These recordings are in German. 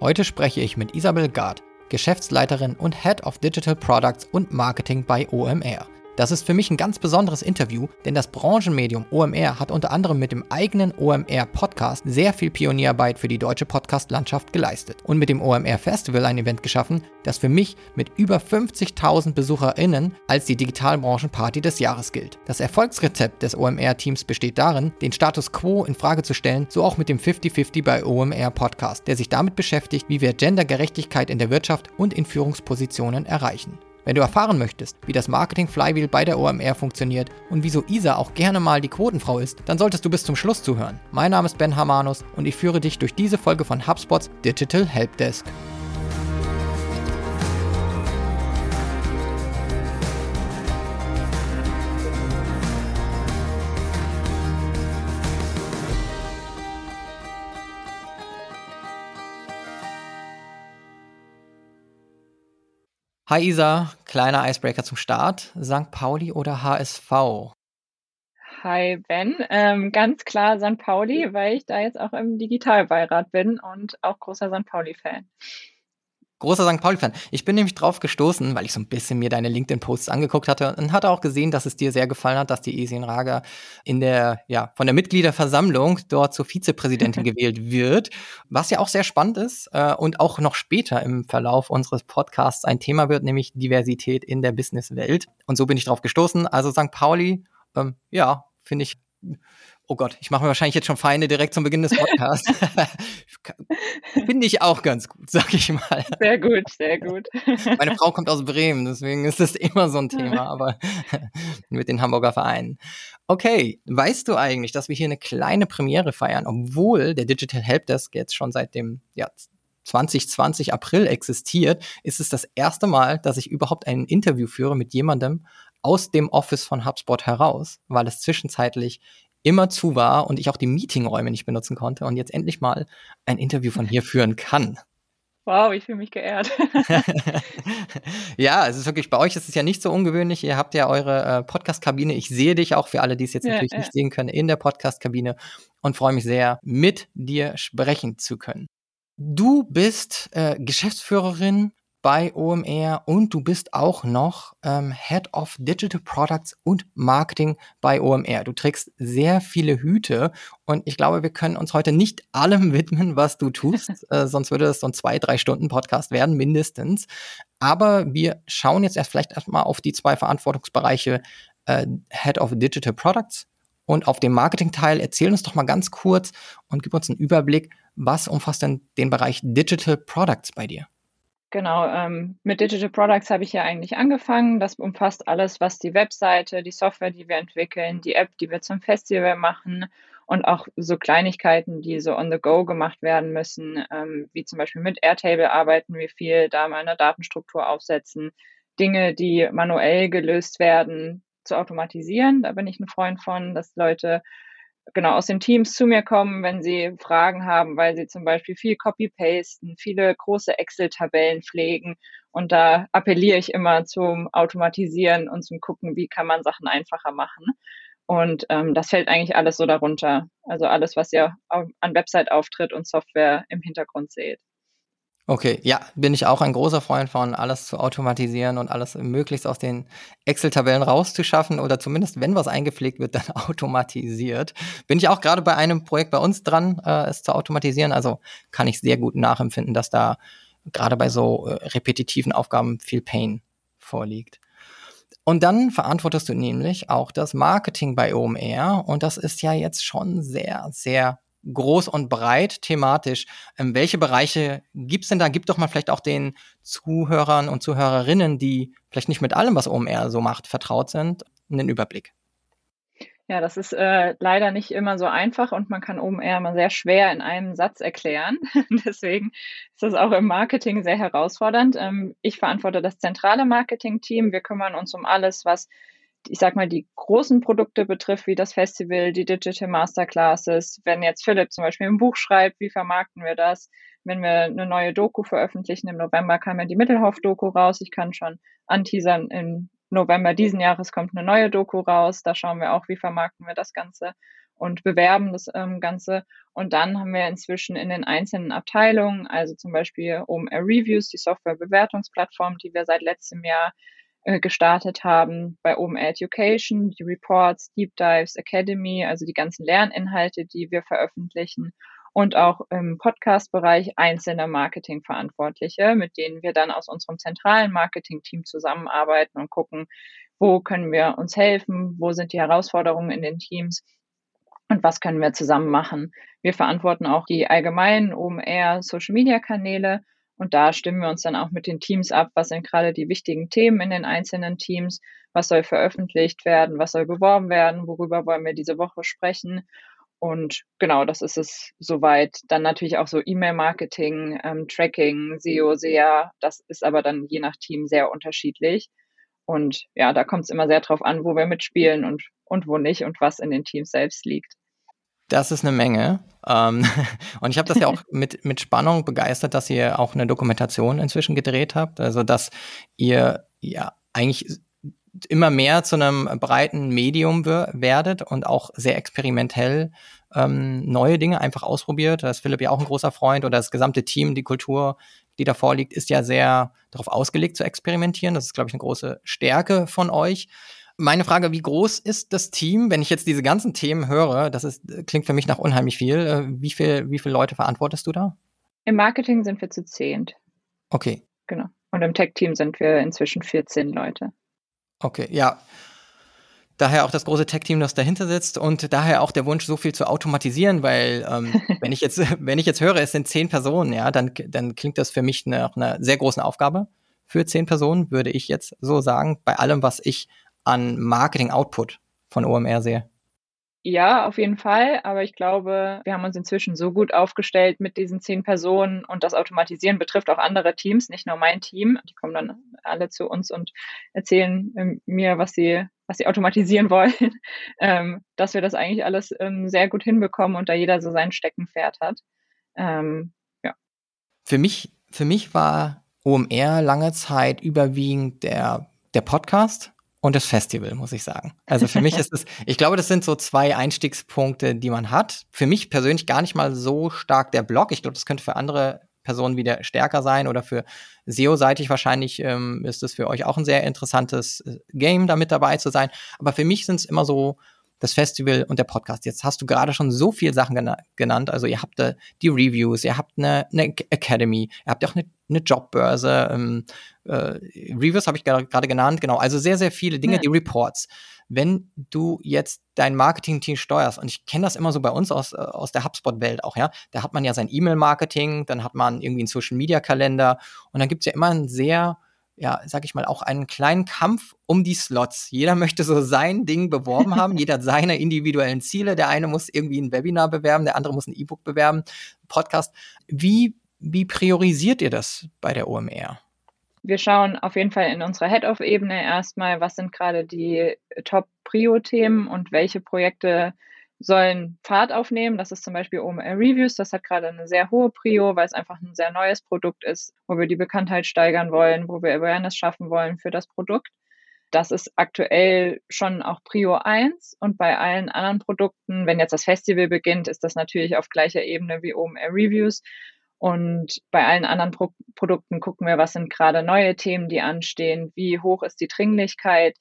Heute spreche ich mit Isabel Gard, Geschäftsleiterin und Head of Digital Products und Marketing bei OMR. Das ist für mich ein ganz besonderes Interview, denn das Branchenmedium OMR hat unter anderem mit dem eigenen OMR Podcast sehr viel Pionierarbeit für die deutsche Podcast-Landschaft geleistet und mit dem OMR Festival ein Event geschaffen, das für mich mit über 50.000 BesucherInnen als die Digitalbranchenparty des Jahres gilt. Das Erfolgsrezept des OMR-Teams besteht darin, den Status quo in Frage zu stellen, so auch mit dem 50-50 bei OMR Podcast, der sich damit beschäftigt, wie wir Gendergerechtigkeit in der Wirtschaft und in Führungspositionen erreichen. Wenn du erfahren möchtest, wie das Marketing Flywheel bei der OMR funktioniert und wieso Isa auch gerne mal die Quotenfrau ist, dann solltest du bis zum Schluss zuhören. Mein Name ist Ben Hamanus und ich führe dich durch diese Folge von HubSpots Digital Helpdesk. Hi Isa, kleiner Icebreaker zum Start. St. Pauli oder HSV? Hi Ben, ähm, ganz klar St. Pauli, weil ich da jetzt auch im Digitalbeirat bin und auch großer St. Pauli-Fan. Großer St. Pauli-Fan. Ich bin nämlich drauf gestoßen, weil ich so ein bisschen mir deine LinkedIn-Posts angeguckt hatte und hatte auch gesehen, dass es dir sehr gefallen hat, dass die Esin Raga in der, ja, von der Mitgliederversammlung dort zur Vizepräsidentin gewählt wird. Was ja auch sehr spannend ist äh, und auch noch später im Verlauf unseres Podcasts ein Thema wird, nämlich Diversität in der Businesswelt. Und so bin ich drauf gestoßen. Also St. Pauli, ähm, ja, finde ich oh Gott, ich mache mir wahrscheinlich jetzt schon Feinde direkt zum Beginn des Podcasts. Finde ich auch ganz gut, sag ich mal. Sehr gut, sehr gut. Meine Frau kommt aus Bremen, deswegen ist das immer so ein Thema, aber mit den Hamburger Vereinen. Okay, weißt du eigentlich, dass wir hier eine kleine Premiere feiern, obwohl der Digital Helpdesk jetzt schon seit dem ja, 2020 April existiert, ist es das erste Mal, dass ich überhaupt ein Interview führe mit jemandem aus dem Office von HubSpot heraus, weil es zwischenzeitlich immer zu war und ich auch die Meetingräume nicht benutzen konnte und jetzt endlich mal ein Interview von hier führen kann. Wow, ich fühle mich geehrt. ja, es ist wirklich, bei euch ist es ja nicht so ungewöhnlich. Ihr habt ja eure äh, Podcast-Kabine. Ich sehe dich auch für alle, die es jetzt ja, natürlich ja. nicht sehen können, in der Podcast-Kabine und freue mich sehr, mit dir sprechen zu können. Du bist äh, Geschäftsführerin bei OMR und du bist auch noch ähm, Head of Digital Products und Marketing bei OMR. Du trägst sehr viele Hüte und ich glaube, wir können uns heute nicht allem widmen, was du tust, äh, sonst würde das so ein zwei, drei Stunden Podcast werden, mindestens. Aber wir schauen jetzt erst vielleicht erstmal auf die zwei Verantwortungsbereiche äh, Head of Digital Products und auf dem Marketing-Teil. Erzähl uns doch mal ganz kurz und gib uns einen Überblick, was umfasst denn den Bereich Digital Products bei dir? Genau, ähm, mit Digital Products habe ich ja eigentlich angefangen. Das umfasst alles, was die Webseite, die Software, die wir entwickeln, die App, die wir zum Festival machen und auch so Kleinigkeiten, die so on the go gemacht werden müssen, ähm, wie zum Beispiel mit Airtable arbeiten wir viel, da mal eine Datenstruktur aufsetzen, Dinge, die manuell gelöst werden, zu automatisieren. Da bin ich ein Freund von, dass Leute genau aus den Teams zu mir kommen, wenn sie Fragen haben, weil sie zum Beispiel viel Copy-Pasten, viele große Excel-Tabellen pflegen. Und da appelliere ich immer zum Automatisieren und zum Gucken, wie kann man Sachen einfacher machen. Und ähm, das fällt eigentlich alles so darunter. Also alles, was ihr an Website-Auftritt und Software im Hintergrund seht. Okay, ja, bin ich auch ein großer Freund von, alles zu automatisieren und alles möglichst aus den Excel-Tabellen rauszuschaffen oder zumindest, wenn was eingepflegt wird, dann automatisiert. Bin ich auch gerade bei einem Projekt bei uns dran, äh, es zu automatisieren. Also kann ich sehr gut nachempfinden, dass da gerade bei so äh, repetitiven Aufgaben viel Pain vorliegt. Und dann verantwortest du nämlich auch das Marketing bei OMR und das ist ja jetzt schon sehr, sehr groß und breit thematisch. Ähm, welche Bereiche gibt es denn da? Gib doch mal vielleicht auch den Zuhörern und Zuhörerinnen, die vielleicht nicht mit allem, was OMR so macht, vertraut sind, einen Überblick. Ja, das ist äh, leider nicht immer so einfach und man kann OMR immer sehr schwer in einem Satz erklären. Deswegen ist das auch im Marketing sehr herausfordernd. Ähm, ich verantworte das zentrale Marketing-Team. Wir kümmern uns um alles, was ich sag mal, die großen Produkte betrifft, wie das Festival, die Digital Masterclasses, wenn jetzt Philipp zum Beispiel ein Buch schreibt, wie vermarkten wir das? Wenn wir eine neue Doku veröffentlichen, im November kam ja die Mittelhoff-Doku raus. Ich kann schon anteasern, im November diesen Jahres kommt eine neue Doku raus. Da schauen wir auch, wie vermarkten wir das Ganze. und bewerben das ähm, Ganze. Und dann haben wir inzwischen in den einzelnen Abteilungen, also zum Beispiel OMR Reviews, die Softwarebewertungsplattform, die wir seit letztem Jahr äh, gestartet haben, bei OMR Education, die Reports, Deep Dives, Academy, also die ganzen Lerninhalte, die wir veröffentlichen und auch im Podcast-Bereich einzelne Marketingverantwortliche, mit denen wir dann aus unserem zentralen Marketing-Team zusammenarbeiten und gucken, wo können wir uns helfen, wo sind die Herausforderungen in den Teams und was können wir zusammen machen. Wir verantworten auch die allgemeinen OMR Social Media Kanäle und da stimmen wir uns dann auch mit den Teams ab, was sind gerade die wichtigen Themen in den einzelnen Teams, was soll veröffentlicht werden, was soll beworben werden, worüber wollen wir diese Woche sprechen. Und genau, das ist es soweit. Dann natürlich auch so E-Mail-Marketing, ähm, Tracking, SEO, SEA. Das ist aber dann je nach Team sehr unterschiedlich. Und ja, da kommt es immer sehr drauf an, wo wir mitspielen und, und wo nicht und was in den Teams selbst liegt. Das ist eine Menge. Ähm, und ich habe das ja auch mit, mit Spannung begeistert, dass ihr auch eine Dokumentation inzwischen gedreht habt. Also, dass ihr ja eigentlich immer mehr zu einem breiten Medium werdet und auch sehr experimentell ähm, neue Dinge einfach ausprobiert. Da ist Philipp ja auch ein großer Freund oder das gesamte Team, die Kultur, die da vorliegt, ist ja sehr darauf ausgelegt zu experimentieren. Das ist, glaube ich, eine große Stärke von euch. Meine Frage, wie groß ist das Team, wenn ich jetzt diese ganzen Themen höre? Das ist, klingt für mich nach unheimlich viel. Äh, wie viel, wie viele Leute verantwortest du da? Im Marketing sind wir zu zehnt. Okay. Genau. Und im Tech-Team sind wir inzwischen 14 Leute. Okay, ja. Daher auch das große Tech-Team, das dahinter sitzt und daher auch der Wunsch, so viel zu automatisieren, weil ähm, wenn ich jetzt, wenn ich jetzt höre, es sind zehn Personen, ja, dann, dann klingt das für mich nach einer sehr großen Aufgabe für zehn Personen, würde ich jetzt so sagen, bei allem, was ich an Marketing-Output von OMR sehe. Ja, auf jeden Fall. Aber ich glaube, wir haben uns inzwischen so gut aufgestellt mit diesen zehn Personen und das Automatisieren betrifft auch andere Teams, nicht nur mein Team. Die kommen dann alle zu uns und erzählen ähm, mir, was sie, was sie automatisieren wollen, ähm, dass wir das eigentlich alles ähm, sehr gut hinbekommen und da jeder so sein Steckenpferd hat. Ähm, ja. Für mich, für mich war OMR lange Zeit überwiegend der, der Podcast und das Festival, muss ich sagen. Also für mich ist es, ich glaube, das sind so zwei Einstiegspunkte, die man hat. Für mich persönlich gar nicht mal so stark der Blog. Ich glaube, das könnte für andere Personen wieder stärker sein oder für SEO-seitig wahrscheinlich ähm, ist es für euch auch ein sehr interessantes äh, Game, da mit dabei zu sein. Aber für mich sind es immer so das Festival und der Podcast. Jetzt hast du gerade schon so viele Sachen gena genannt. Also ihr habt äh, die Reviews, ihr habt eine, eine Academy, ihr habt auch eine, eine Jobbörse. Ähm, äh, Reviews habe ich gerade genannt, genau. Also sehr, sehr viele Dinge, ja. die Reports. Wenn du jetzt dein Marketing-Team steuerst, und ich kenne das immer so bei uns aus, äh, aus der HubSpot-Welt auch, ja, da hat man ja sein E-Mail-Marketing, dann hat man irgendwie einen Social-Media-Kalender und dann gibt es ja immer ein sehr ja, sag ich mal, auch einen kleinen Kampf um die Slots. Jeder möchte so sein Ding beworben haben, jeder hat seine individuellen Ziele. Der eine muss irgendwie ein Webinar bewerben, der andere muss ein E-Book bewerben, Podcast. Wie, wie priorisiert ihr das bei der OMR? Wir schauen auf jeden Fall in unserer Head-Off-Ebene erstmal, was sind gerade die Top-Prio-Themen und welche Projekte sollen Fahrt aufnehmen. Das ist zum Beispiel OMR Reviews. Das hat gerade eine sehr hohe Prio, weil es einfach ein sehr neues Produkt ist, wo wir die Bekanntheit steigern wollen, wo wir Awareness schaffen wollen für das Produkt. Das ist aktuell schon auch Prio 1 und bei allen anderen Produkten, wenn jetzt das Festival beginnt, ist das natürlich auf gleicher Ebene wie OMR Reviews. Und bei allen anderen Pro Produkten gucken wir, was sind gerade neue Themen, die anstehen, wie hoch ist die Dringlichkeit,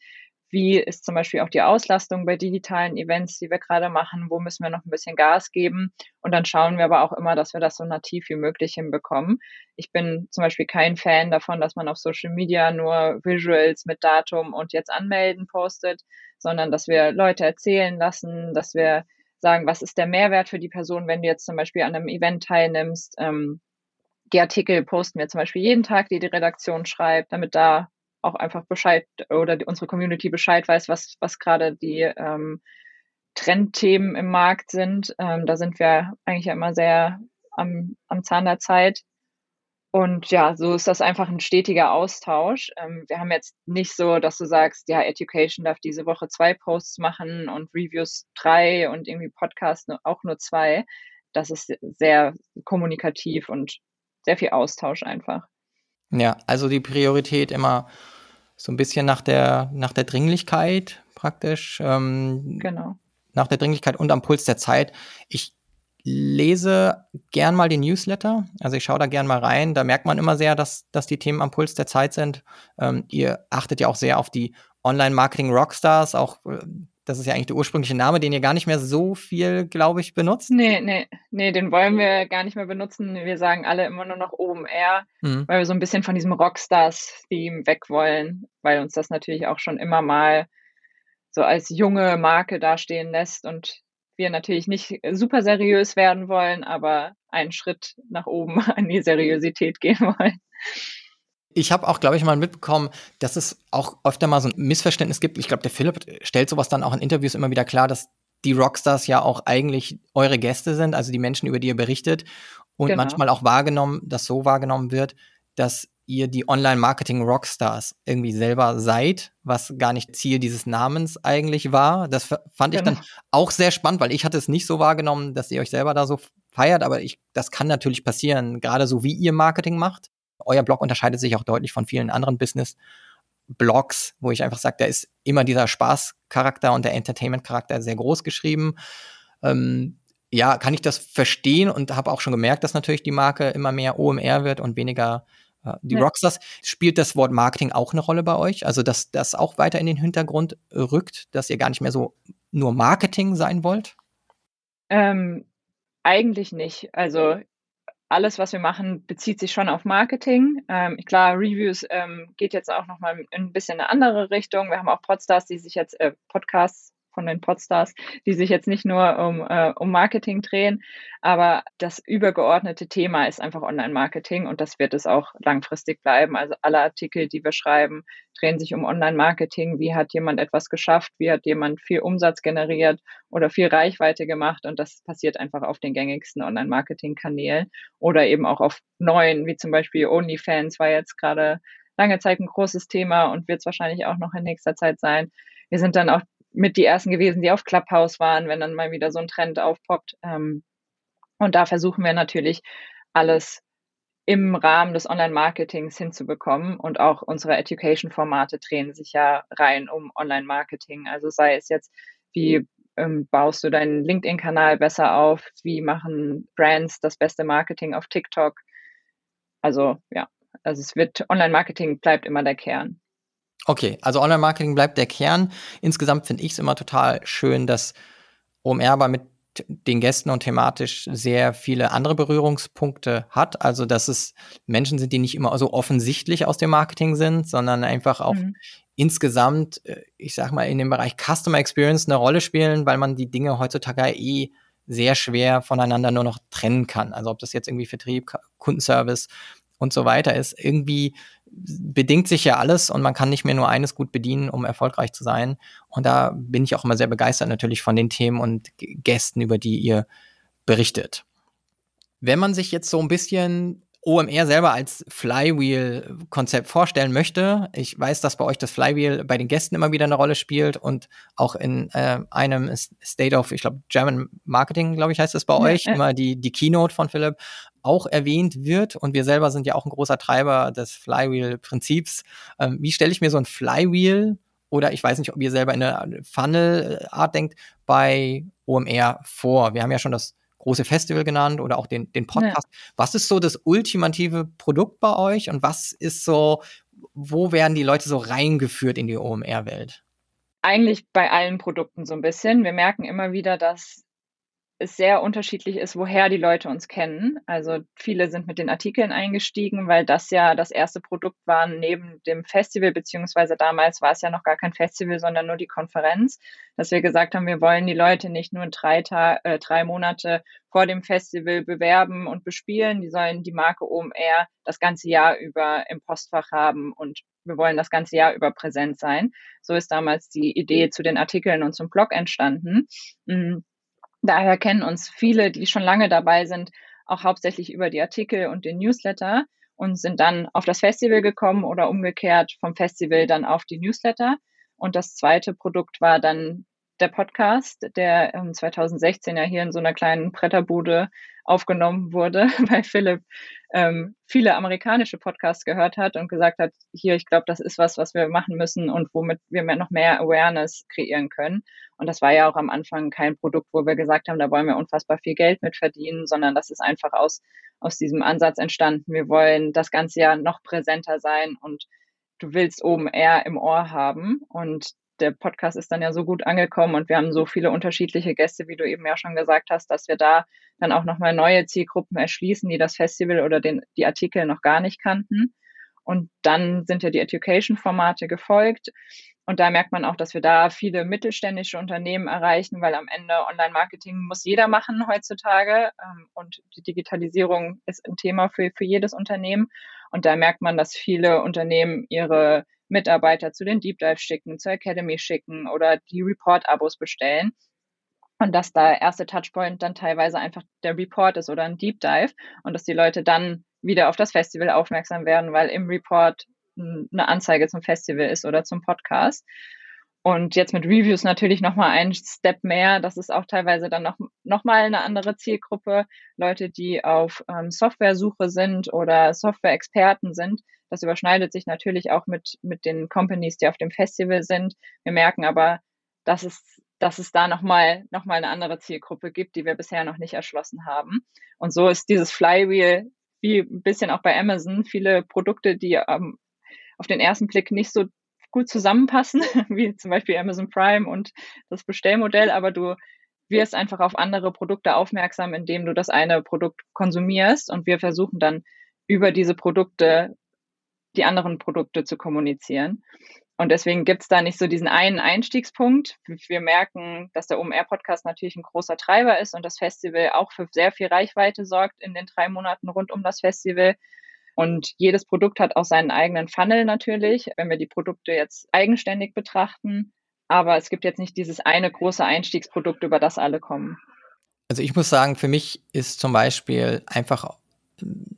wie ist zum Beispiel auch die Auslastung bei digitalen Events, die wir gerade machen? Wo müssen wir noch ein bisschen Gas geben? Und dann schauen wir aber auch immer, dass wir das so nativ wie möglich hinbekommen. Ich bin zum Beispiel kein Fan davon, dass man auf Social Media nur Visuals mit Datum und jetzt anmelden postet, sondern dass wir Leute erzählen lassen, dass wir sagen, was ist der Mehrwert für die Person, wenn du jetzt zum Beispiel an einem Event teilnimmst. Ähm, die Artikel posten wir zum Beispiel jeden Tag, die die Redaktion schreibt, damit da auch einfach Bescheid oder unsere Community Bescheid weiß, was, was gerade die ähm, Trendthemen im Markt sind. Ähm, da sind wir eigentlich ja immer sehr am, am Zahn der Zeit. Und ja, so ist das einfach ein stetiger Austausch. Ähm, wir haben jetzt nicht so, dass du sagst, ja, Education darf diese Woche zwei Posts machen und Reviews drei und irgendwie Podcast auch nur zwei. Das ist sehr kommunikativ und sehr viel Austausch einfach. Ja, also die Priorität immer so ein bisschen nach der, nach der Dringlichkeit praktisch. Ähm, genau. nach der Dringlichkeit und am Puls der Zeit. Ich lese gern mal den Newsletter. Also ich schaue da gern mal rein. Da merkt man immer sehr, dass, dass die Themen am Puls der Zeit sind. Ähm, ihr achtet ja auch sehr auf die Online-Marketing-Rockstars. Auch äh, das ist ja eigentlich der ursprüngliche Name, den ihr gar nicht mehr so viel, glaube ich, benutzt. Nee, nee, nee, den wollen wir gar nicht mehr benutzen. Wir sagen alle immer nur noch OMR, mhm. weil wir so ein bisschen von diesem Rockstars-Theme weg wollen, weil uns das natürlich auch schon immer mal so als junge Marke dastehen lässt und wir natürlich nicht super seriös werden wollen, aber einen Schritt nach oben an die Seriosität gehen wollen. Ich habe auch, glaube ich, mal mitbekommen, dass es auch öfter mal so ein Missverständnis gibt. Ich glaube, der Philipp stellt sowas dann auch in Interviews immer wieder klar, dass die Rockstars ja auch eigentlich eure Gäste sind, also die Menschen, über die ihr berichtet. Und genau. manchmal auch wahrgenommen, dass so wahrgenommen wird, dass ihr die Online-Marketing-Rockstars irgendwie selber seid, was gar nicht Ziel dieses Namens eigentlich war. Das fand ich dann auch sehr spannend, weil ich hatte es nicht so wahrgenommen, dass ihr euch selber da so feiert, aber ich, das kann natürlich passieren, gerade so wie ihr Marketing macht. Euer Blog unterscheidet sich auch deutlich von vielen anderen Business-Blogs, wo ich einfach sage, da ist immer dieser Spaßcharakter und der Entertainment-Charakter sehr groß geschrieben. Ähm, ja, kann ich das verstehen und habe auch schon gemerkt, dass natürlich die Marke immer mehr OMR wird und weniger die ja. Rockstars, spielt das Wort Marketing auch eine Rolle bei euch? Also, dass das auch weiter in den Hintergrund rückt, dass ihr gar nicht mehr so nur Marketing sein wollt? Ähm, eigentlich nicht. Also alles, was wir machen, bezieht sich schon auf Marketing. Ähm, klar, Reviews ähm, geht jetzt auch noch mal ein bisschen in eine andere Richtung. Wir haben auch Podstars, die sich jetzt äh, Podcasts, von den Podstars, die sich jetzt nicht nur um, äh, um Marketing drehen, aber das übergeordnete Thema ist einfach Online-Marketing und das wird es auch langfristig bleiben. Also alle Artikel, die wir schreiben, drehen sich um Online-Marketing. Wie hat jemand etwas geschafft? Wie hat jemand viel Umsatz generiert oder viel Reichweite gemacht? Und das passiert einfach auf den gängigsten Online-Marketing-Kanälen oder eben auch auf neuen, wie zum Beispiel OnlyFans war jetzt gerade lange Zeit ein großes Thema und wird es wahrscheinlich auch noch in nächster Zeit sein. Wir sind dann auch mit die ersten gewesen, die auf Clubhouse waren, wenn dann mal wieder so ein Trend aufpoppt. Ähm, und da versuchen wir natürlich alles im Rahmen des Online-Marketings hinzubekommen. Und auch unsere Education-Formate drehen sich ja rein um Online-Marketing. Also sei es jetzt, wie ähm, baust du deinen LinkedIn-Kanal besser auf? Wie machen Brands das beste Marketing auf TikTok? Also ja, also es wird Online-Marketing bleibt immer der Kern. Okay, also Online-Marketing bleibt der Kern. Insgesamt finde ich es immer total schön, dass OMR aber mit den Gästen und thematisch sehr viele andere Berührungspunkte hat. Also, dass es Menschen sind, die nicht immer so offensichtlich aus dem Marketing sind, sondern einfach auch mhm. insgesamt, äh, ich sag mal, in dem Bereich Customer Experience eine Rolle spielen, weil man die Dinge heutzutage eh sehr schwer voneinander nur noch trennen kann. Also, ob das jetzt irgendwie Vertrieb, Kundenservice und so weiter ist. Irgendwie bedingt sich ja alles und man kann nicht mehr nur eines gut bedienen, um erfolgreich zu sein. Und da bin ich auch immer sehr begeistert natürlich von den Themen und Gästen, über die ihr berichtet. Wenn man sich jetzt so ein bisschen OMR selber als Flywheel-Konzept vorstellen möchte. Ich weiß, dass bei euch das Flywheel bei den Gästen immer wieder eine Rolle spielt und auch in äh, einem State of, ich glaube, German Marketing, glaube ich, heißt es bei ja, euch, ja. immer die, die Keynote von Philipp auch erwähnt wird. Und wir selber sind ja auch ein großer Treiber des Flywheel-Prinzips. Ähm, wie stelle ich mir so ein Flywheel oder ich weiß nicht, ob ihr selber in eine Funnel-Art denkt, bei OMR vor? Wir haben ja schon das große Festival genannt oder auch den, den Podcast. Ja. Was ist so das ultimative Produkt bei euch und was ist so, wo werden die Leute so reingeführt in die OMR-Welt? Eigentlich bei allen Produkten so ein bisschen. Wir merken immer wieder, dass es sehr unterschiedlich ist, woher die Leute uns kennen. Also viele sind mit den Artikeln eingestiegen, weil das ja das erste Produkt war neben dem Festival, beziehungsweise damals war es ja noch gar kein Festival, sondern nur die Konferenz, dass wir gesagt haben, wir wollen die Leute nicht nur drei, Ta äh, drei Monate vor dem Festival bewerben und bespielen, die sollen die Marke OMR das ganze Jahr über im Postfach haben und wir wollen das ganze Jahr über präsent sein. So ist damals die Idee zu den Artikeln und zum Blog entstanden. Mhm Daher kennen uns viele, die schon lange dabei sind, auch hauptsächlich über die Artikel und den Newsletter und sind dann auf das Festival gekommen oder umgekehrt vom Festival dann auf die Newsletter. Und das zweite Produkt war dann der Podcast, der 2016 ja hier in so einer kleinen Bretterbude aufgenommen wurde, weil Philipp ähm, viele amerikanische Podcasts gehört hat und gesagt hat, hier, ich glaube, das ist was, was wir machen müssen und womit wir mehr, noch mehr Awareness kreieren können. Und das war ja auch am Anfang kein Produkt, wo wir gesagt haben, da wollen wir unfassbar viel Geld mit verdienen, sondern das ist einfach aus, aus diesem Ansatz entstanden. Wir wollen das ganze Jahr noch präsenter sein und du willst oben eher im Ohr haben. Und der Podcast ist dann ja so gut angekommen und wir haben so viele unterschiedliche Gäste, wie du eben ja schon gesagt hast, dass wir da dann auch nochmal neue Zielgruppen erschließen, die das Festival oder den, die Artikel noch gar nicht kannten. Und dann sind ja die Education-Formate gefolgt. Und da merkt man auch, dass wir da viele mittelständische Unternehmen erreichen, weil am Ende Online-Marketing muss jeder machen heutzutage. Ähm, und die Digitalisierung ist ein Thema für, für jedes Unternehmen. Und da merkt man, dass viele Unternehmen ihre Mitarbeiter zu den Deep Dive schicken, zur Academy schicken oder die Report-Abos bestellen. Und dass da erste Touchpoint dann teilweise einfach der Report ist oder ein Deep Dive und dass die Leute dann wieder auf das Festival aufmerksam werden, weil im Report eine Anzeige zum Festival ist oder zum Podcast. Und jetzt mit Reviews natürlich nochmal ein Step mehr. Das ist auch teilweise dann noch, noch eine andere Zielgruppe. Leute, die auf ähm, Softwaresuche sind oder Software-Experten sind. Das überschneidet sich natürlich auch mit, mit den Companies, die auf dem Festival sind. Wir merken aber, dass es, dass es da nochmal noch mal eine andere Zielgruppe gibt, die wir bisher noch nicht erschlossen haben. Und so ist dieses Flywheel wie ein bisschen auch bei Amazon viele Produkte, die ähm, auf den ersten Blick nicht so gut zusammenpassen, wie zum Beispiel Amazon Prime und das Bestellmodell, aber du wirst einfach auf andere Produkte aufmerksam, indem du das eine Produkt konsumierst und wir versuchen dann über diese Produkte die anderen Produkte zu kommunizieren. Und deswegen gibt es da nicht so diesen einen Einstiegspunkt. Wir merken, dass der OMR-Podcast natürlich ein großer Treiber ist und das Festival auch für sehr viel Reichweite sorgt in den drei Monaten rund um das Festival. Und jedes Produkt hat auch seinen eigenen Funnel natürlich, wenn wir die Produkte jetzt eigenständig betrachten. Aber es gibt jetzt nicht dieses eine große Einstiegsprodukt, über das alle kommen. Also ich muss sagen, für mich ist zum Beispiel einfach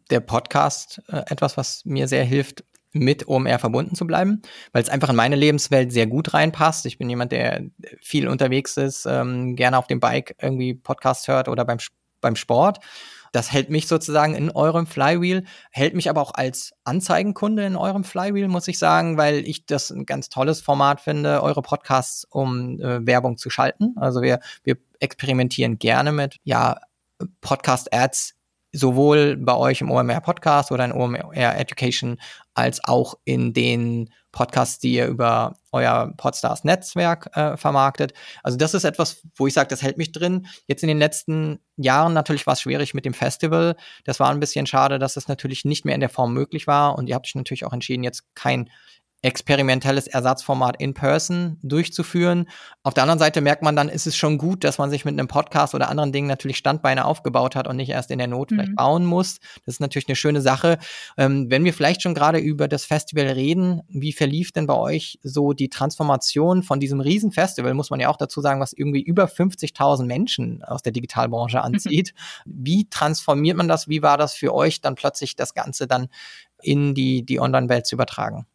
der Podcast äh, etwas, was mir sehr hilft, mit OMR verbunden zu bleiben, weil es einfach in meine Lebenswelt sehr gut reinpasst. Ich bin jemand, der viel unterwegs ist, ähm, gerne auf dem Bike irgendwie Podcast hört oder beim, beim Sport. Das hält mich sozusagen in eurem Flywheel, hält mich aber auch als Anzeigenkunde in eurem Flywheel, muss ich sagen, weil ich das ein ganz tolles Format finde, eure Podcasts, um äh, Werbung zu schalten. Also wir, wir experimentieren gerne mit, ja, Podcast-Ads sowohl bei euch im OMR Podcast oder in OMR Education als auch in den Podcasts, die ihr über euer Podstars Netzwerk äh, vermarktet. Also das ist etwas, wo ich sage, das hält mich drin. Jetzt in den letzten Jahren natürlich war es schwierig mit dem Festival. Das war ein bisschen schade, dass es natürlich nicht mehr in der Form möglich war. Und ihr habt euch natürlich auch entschieden, jetzt kein experimentelles Ersatzformat in person durchzuführen. Auf der anderen Seite merkt man dann, ist es schon gut, dass man sich mit einem Podcast oder anderen Dingen natürlich Standbeine aufgebaut hat und nicht erst in der Not mhm. vielleicht bauen muss. Das ist natürlich eine schöne Sache. Ähm, wenn wir vielleicht schon gerade über das Festival reden, wie verlief denn bei euch so die Transformation von diesem Riesenfestival, muss man ja auch dazu sagen, was irgendwie über 50.000 Menschen aus der Digitalbranche mhm. anzieht. Mhm. Wie transformiert man das? Wie war das für euch dann plötzlich das Ganze dann in die, die Online-Welt zu übertragen?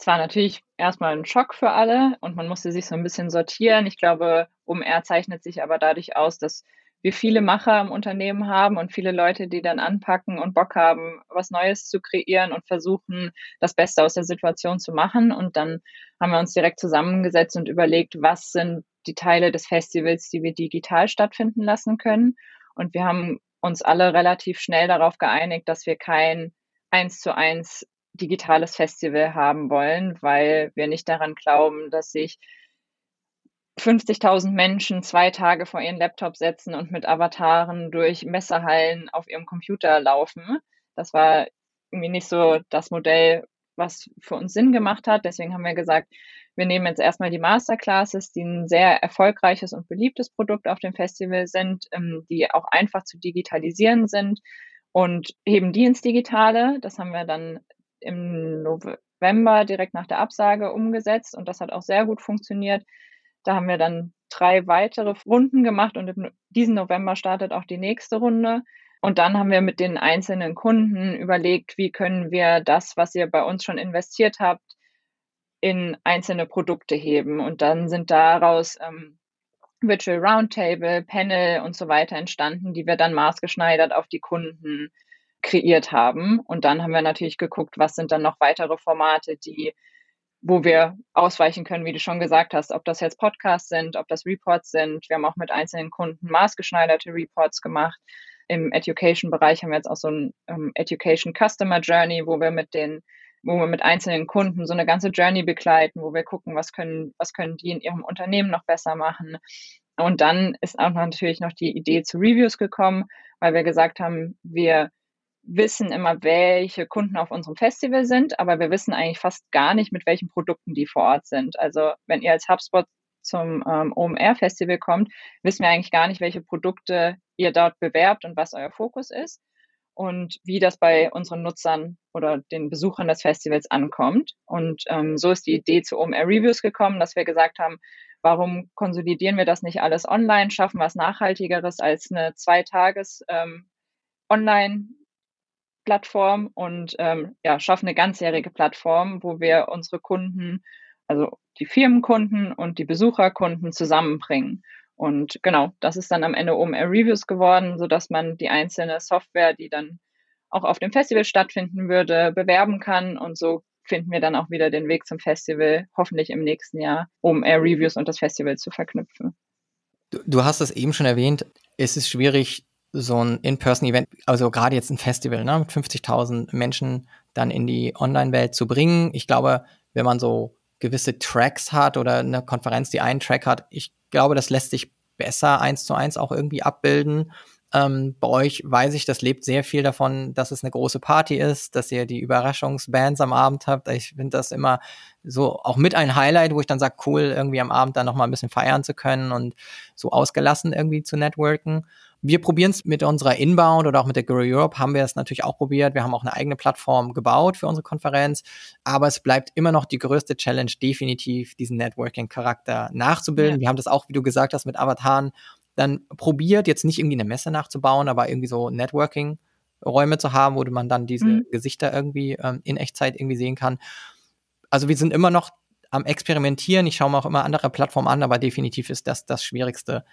Es war natürlich erstmal ein Schock für alle und man musste sich so ein bisschen sortieren. Ich glaube, OMR zeichnet sich aber dadurch aus, dass wir viele Macher im Unternehmen haben und viele Leute, die dann anpacken und Bock haben, was Neues zu kreieren und versuchen, das Beste aus der Situation zu machen. Und dann haben wir uns direkt zusammengesetzt und überlegt, was sind die Teile des Festivals, die wir digital stattfinden lassen können. Und wir haben uns alle relativ schnell darauf geeinigt, dass wir kein eins zu eins digitales Festival haben wollen, weil wir nicht daran glauben, dass sich 50.000 Menschen zwei Tage vor ihren Laptop setzen und mit Avataren durch Messehallen auf ihrem Computer laufen. Das war irgendwie nicht so das Modell, was für uns Sinn gemacht hat. Deswegen haben wir gesagt, wir nehmen jetzt erstmal die Masterclasses, die ein sehr erfolgreiches und beliebtes Produkt auf dem Festival sind, ähm, die auch einfach zu digitalisieren sind und heben die ins Digitale. Das haben wir dann im November direkt nach der Absage umgesetzt und das hat auch sehr gut funktioniert. Da haben wir dann drei weitere Runden gemacht und diesen November startet auch die nächste Runde. Und dann haben wir mit den einzelnen Kunden überlegt, wie können wir das, was ihr bei uns schon investiert habt, in einzelne Produkte heben. Und dann sind daraus ähm, Virtual Roundtable, Panel und so weiter entstanden, die wir dann maßgeschneidert auf die Kunden kreiert haben. Und dann haben wir natürlich geguckt, was sind dann noch weitere Formate, die, wo wir ausweichen können, wie du schon gesagt hast, ob das jetzt Podcasts sind, ob das Reports sind. Wir haben auch mit einzelnen Kunden maßgeschneiderte Reports gemacht. Im Education-Bereich haben wir jetzt auch so ein um, Education Customer Journey, wo wir mit den wo wir mit einzelnen Kunden so eine ganze Journey begleiten, wo wir gucken, was können, was können die in ihrem Unternehmen noch besser machen. Und dann ist auch natürlich noch die Idee zu Reviews gekommen, weil wir gesagt haben, wir wissen immer, welche Kunden auf unserem Festival sind, aber wir wissen eigentlich fast gar nicht, mit welchen Produkten die vor Ort sind. Also wenn ihr als HubSpot zum ähm, OMR-Festival kommt, wissen wir eigentlich gar nicht, welche Produkte ihr dort bewerbt und was euer Fokus ist und wie das bei unseren Nutzern oder den Besuchern des Festivals ankommt. Und ähm, so ist die Idee zu OMR Reviews gekommen, dass wir gesagt haben, warum konsolidieren wir das nicht alles online, schaffen was Nachhaltigeres als eine Zweitages ähm, Online Plattform und ähm, ja, schaffen eine ganzjährige Plattform, wo wir unsere Kunden, also die Firmenkunden und die Besucherkunden zusammenbringen. Und genau, das ist dann am Ende OMR Reviews geworden, sodass man die einzelne Software, die dann auch auf dem Festival stattfinden würde, bewerben kann. Und so finden wir dann auch wieder den Weg zum Festival, hoffentlich im nächsten Jahr, OMR Reviews und das Festival zu verknüpfen. Du, du hast es eben schon erwähnt, es ist schwierig, so ein In-Person-Event, also gerade jetzt ein Festival, ne, mit 50.000 Menschen dann in die Online-Welt zu bringen. Ich glaube, wenn man so gewisse Tracks hat oder eine Konferenz, die einen Track hat, ich glaube, das lässt sich besser eins zu eins auch irgendwie abbilden. Ähm, bei euch weiß ich, das lebt sehr viel davon, dass es eine große Party ist, dass ihr die Überraschungsbands am Abend habt. Ich finde das immer so auch mit ein Highlight, wo ich dann sage, cool, irgendwie am Abend dann noch mal ein bisschen feiern zu können und so ausgelassen irgendwie zu networken. Wir probieren es mit unserer Inbound oder auch mit der Grow Europe haben wir es natürlich auch probiert. Wir haben auch eine eigene Plattform gebaut für unsere Konferenz, aber es bleibt immer noch die größte Challenge, definitiv diesen Networking-Charakter nachzubilden. Ja. Wir haben das auch, wie du gesagt hast, mit Avataren dann probiert, jetzt nicht irgendwie eine Messe nachzubauen, aber irgendwie so Networking-Räume zu haben, wo man dann diese mhm. Gesichter irgendwie ähm, in Echtzeit irgendwie sehen kann. Also wir sind immer noch am Experimentieren. Ich schaue mir auch immer andere Plattformen an, aber definitiv ist das das Schwierigste,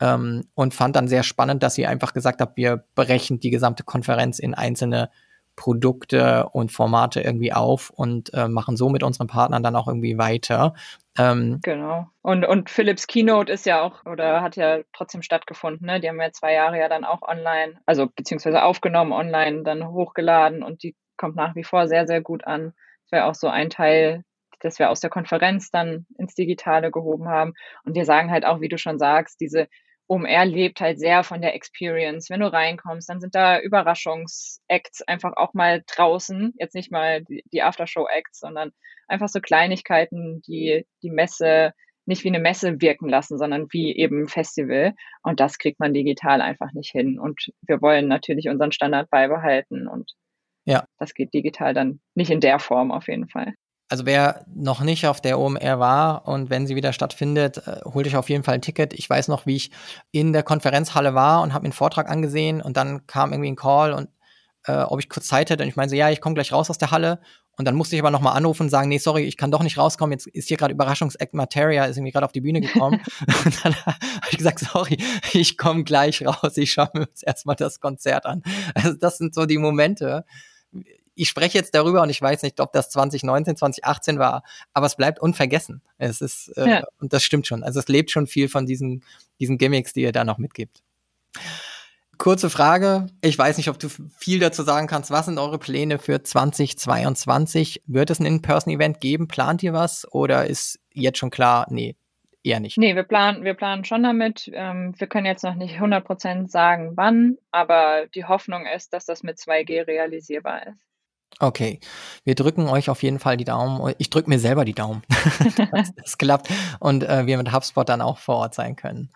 ähm, und fand dann sehr spannend, dass sie einfach gesagt hat, wir brechen die gesamte Konferenz in einzelne Produkte und Formate irgendwie auf und äh, machen so mit unseren Partnern dann auch irgendwie weiter. Ähm, genau. Und, und Philips Keynote ist ja auch oder hat ja trotzdem stattgefunden. Ne? Die haben ja zwei Jahre ja dann auch online, also beziehungsweise aufgenommen, online, dann hochgeladen und die kommt nach wie vor sehr, sehr gut an. Das wäre auch so ein Teil dass wir aus der Konferenz dann ins Digitale gehoben haben. Und wir sagen halt auch, wie du schon sagst, diese OMR lebt halt sehr von der Experience. Wenn du reinkommst, dann sind da Überraschungsacts einfach auch mal draußen. Jetzt nicht mal die, die Aftershow-Acts, sondern einfach so Kleinigkeiten, die die Messe nicht wie eine Messe wirken lassen, sondern wie eben ein Festival. Und das kriegt man digital einfach nicht hin. Und wir wollen natürlich unseren Standard beibehalten. Und ja. das geht digital dann nicht in der Form auf jeden Fall also wer noch nicht auf der OMR war und wenn sie wieder stattfindet, äh, holt euch auf jeden Fall ein Ticket. Ich weiß noch, wie ich in der Konferenzhalle war und habe mir einen Vortrag angesehen und dann kam irgendwie ein Call und äh, ob ich kurz Zeit hätte und ich meine so, ja, ich komme gleich raus aus der Halle und dann musste ich aber nochmal anrufen und sagen, nee, sorry, ich kann doch nicht rauskommen, jetzt ist hier gerade Überraschungseck Materia, ist irgendwie gerade auf die Bühne gekommen. und dann habe ich gesagt, sorry, ich komme gleich raus, ich schaue mir jetzt erstmal das Konzert an. Also das sind so die Momente ich spreche jetzt darüber und ich weiß nicht, ob das 2019, 2018 war, aber es bleibt unvergessen. Es ist, äh, ja. und das stimmt schon. Also es lebt schon viel von diesen, diesen Gimmicks, die ihr da noch mitgibt. Kurze Frage. Ich weiß nicht, ob du viel dazu sagen kannst. Was sind eure Pläne für 2022? Wird es ein In-Person-Event geben? Plant ihr was? Oder ist jetzt schon klar, nee, eher nicht? Nee, wir planen, wir planen schon damit. Ähm, wir können jetzt noch nicht 100% sagen, wann, aber die Hoffnung ist, dass das mit 2G realisierbar ist. Okay, wir drücken euch auf jeden Fall die Daumen. Ich drücke mir selber die Daumen, dass das klappt und äh, wir mit HubSpot dann auch vor Ort sein können.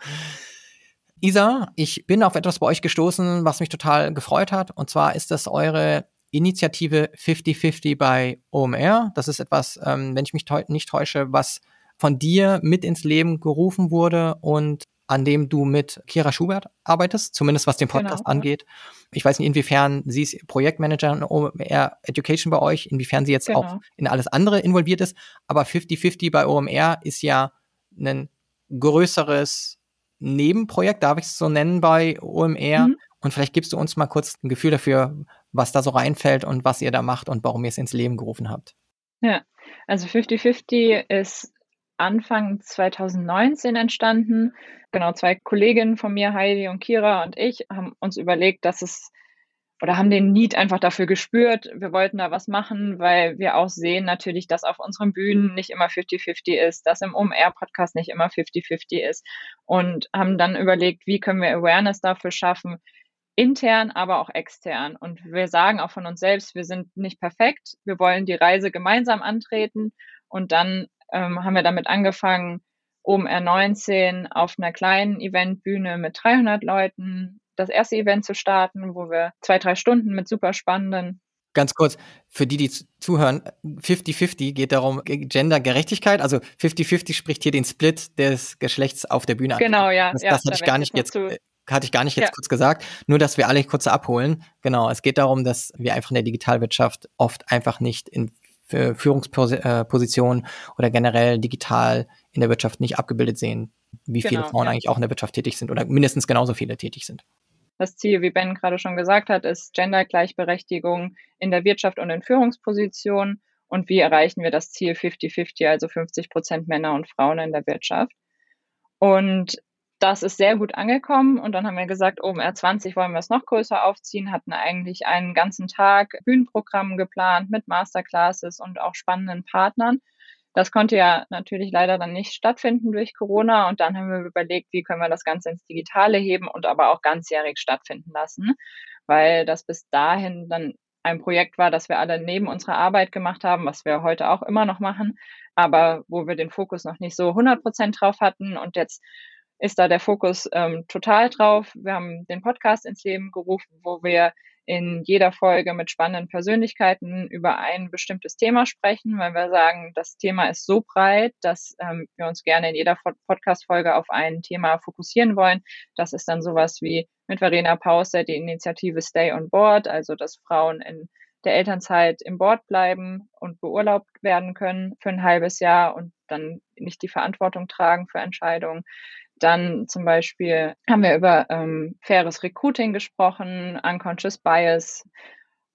Isa, ich bin auf etwas bei euch gestoßen, was mich total gefreut hat. Und zwar ist das eure Initiative 50-50 bei OMR. Das ist etwas, ähm, wenn ich mich nicht täusche, was von dir mit ins Leben gerufen wurde und an dem du mit Kira Schubert arbeitest, zumindest was den genau, Podcast genau. angeht. Ich weiß nicht, inwiefern sie ist Projektmanagerin OMR Education bei euch, inwiefern sie jetzt genau. auch in alles andere involviert ist. Aber 50-50 bei OMR ist ja ein größeres Nebenprojekt, darf ich es so nennen, bei OMR. Mhm. Und vielleicht gibst du uns mal kurz ein Gefühl dafür, was da so reinfällt und was ihr da macht und warum ihr es ins Leben gerufen habt. Ja, also 50-50 ist Anfang 2019 entstanden. Genau, zwei Kolleginnen von mir, Heidi und Kira und ich, haben uns überlegt, dass es oder haben den Need einfach dafür gespürt. Wir wollten da was machen, weil wir auch sehen natürlich, dass auf unseren Bühnen nicht immer 50-50 ist, dass im OMR-Podcast nicht immer 50-50 ist und haben dann überlegt, wie können wir Awareness dafür schaffen, intern, aber auch extern. Und wir sagen auch von uns selbst, wir sind nicht perfekt. Wir wollen die Reise gemeinsam antreten. Und dann ähm, haben wir damit angefangen, OMR 19 auf einer kleinen Eventbühne mit 300 Leuten das erste Event zu starten, wo wir zwei, drei Stunden mit super spannenden Ganz kurz, für die, die zuhören, 50-50 geht darum, Gendergerechtigkeit, also 50-50 spricht hier den Split des Geschlechts auf der Bühne an. Genau, ja. Das, ja, das hatte ich gar nicht jetzt, äh, hatte ich gar nicht jetzt ja. kurz gesagt, nur dass wir alle kurz abholen. Genau, es geht darum, dass wir einfach in der Digitalwirtschaft oft einfach nicht in Führungspositionen oder generell digital in der Wirtschaft nicht abgebildet sehen, wie genau, viele Frauen ja. eigentlich auch in der Wirtschaft tätig sind oder mindestens genauso viele tätig sind. Das Ziel, wie Ben gerade schon gesagt hat, ist Gendergleichberechtigung in der Wirtschaft und in Führungspositionen. Und wie erreichen wir das Ziel 50-50, also 50 Prozent Männer und Frauen in der Wirtschaft? Und das ist sehr gut angekommen. Und dann haben wir gesagt, im R20 wollen wir es noch größer aufziehen, hatten eigentlich einen ganzen Tag Bühnenprogramm geplant mit Masterclasses und auch spannenden Partnern. Das konnte ja natürlich leider dann nicht stattfinden durch Corona. Und dann haben wir überlegt, wie können wir das Ganze ins Digitale heben und aber auch ganzjährig stattfinden lassen, weil das bis dahin dann ein Projekt war, das wir alle neben unserer Arbeit gemacht haben, was wir heute auch immer noch machen, aber wo wir den Fokus noch nicht so 100 Prozent drauf hatten. Und jetzt ist da der Fokus ähm, total drauf. Wir haben den Podcast ins Leben gerufen, wo wir in jeder Folge mit spannenden Persönlichkeiten über ein bestimmtes Thema sprechen, weil wir sagen, das Thema ist so breit, dass ähm, wir uns gerne in jeder Podcast-Folge auf ein Thema fokussieren wollen. Das ist dann sowas wie mit Verena Pauster die Initiative Stay on Board, also dass Frauen in der Elternzeit im Board bleiben und beurlaubt werden können für ein halbes Jahr und dann nicht die Verantwortung tragen für Entscheidungen. Dann zum Beispiel haben wir über ähm, faires Recruiting gesprochen, Unconscious Bias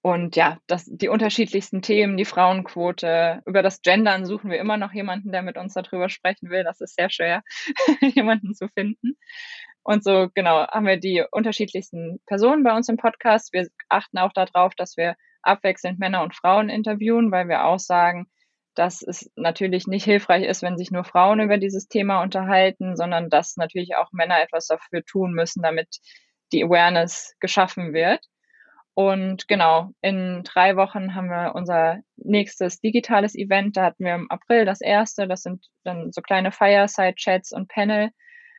und ja, das, die unterschiedlichsten Themen, die Frauenquote. Über das Gendern suchen wir immer noch jemanden, der mit uns darüber sprechen will. Das ist sehr schwer, jemanden zu finden. Und so, genau, haben wir die unterschiedlichsten Personen bei uns im Podcast. Wir achten auch darauf, dass wir abwechselnd Männer und Frauen interviewen, weil wir auch sagen, dass es natürlich nicht hilfreich ist, wenn sich nur Frauen über dieses Thema unterhalten, sondern dass natürlich auch Männer etwas dafür tun müssen, damit die Awareness geschaffen wird. Und genau, in drei Wochen haben wir unser nächstes digitales Event. Da hatten wir im April das erste. Das sind dann so kleine Fireside-Chats und Panel